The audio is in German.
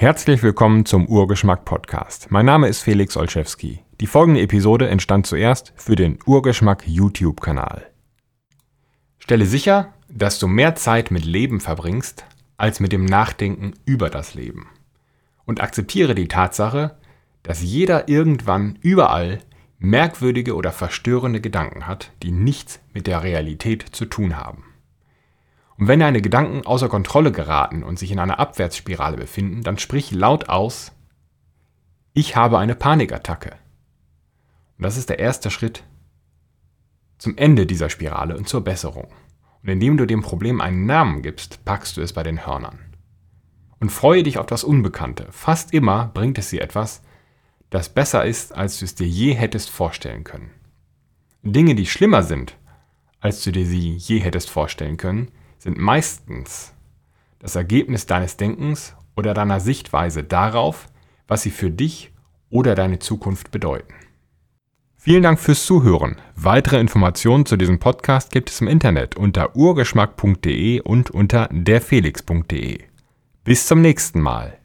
Herzlich willkommen zum Urgeschmack Podcast. Mein Name ist Felix Olszewski. Die folgende Episode entstand zuerst für den Urgeschmack YouTube-Kanal. Stelle sicher, dass du mehr Zeit mit Leben verbringst, als mit dem Nachdenken über das Leben. Und akzeptiere die Tatsache, dass jeder irgendwann überall merkwürdige oder verstörende Gedanken hat, die nichts mit der Realität zu tun haben. Und wenn deine Gedanken außer Kontrolle geraten und sich in einer Abwärtsspirale befinden, dann sprich laut aus, ich habe eine Panikattacke. Und das ist der erste Schritt zum Ende dieser Spirale und zur Besserung. Und indem du dem Problem einen Namen gibst, packst du es bei den Hörnern. Und freue dich auf das Unbekannte. Fast immer bringt es dir etwas, das besser ist, als du es dir je hättest vorstellen können. Dinge, die schlimmer sind, als du dir sie je hättest vorstellen können, sind meistens das Ergebnis deines Denkens oder deiner Sichtweise darauf, was sie für dich oder deine Zukunft bedeuten. Vielen Dank fürs Zuhören. Weitere Informationen zu diesem Podcast gibt es im Internet unter urgeschmack.de und unter derfelix.de. Bis zum nächsten Mal.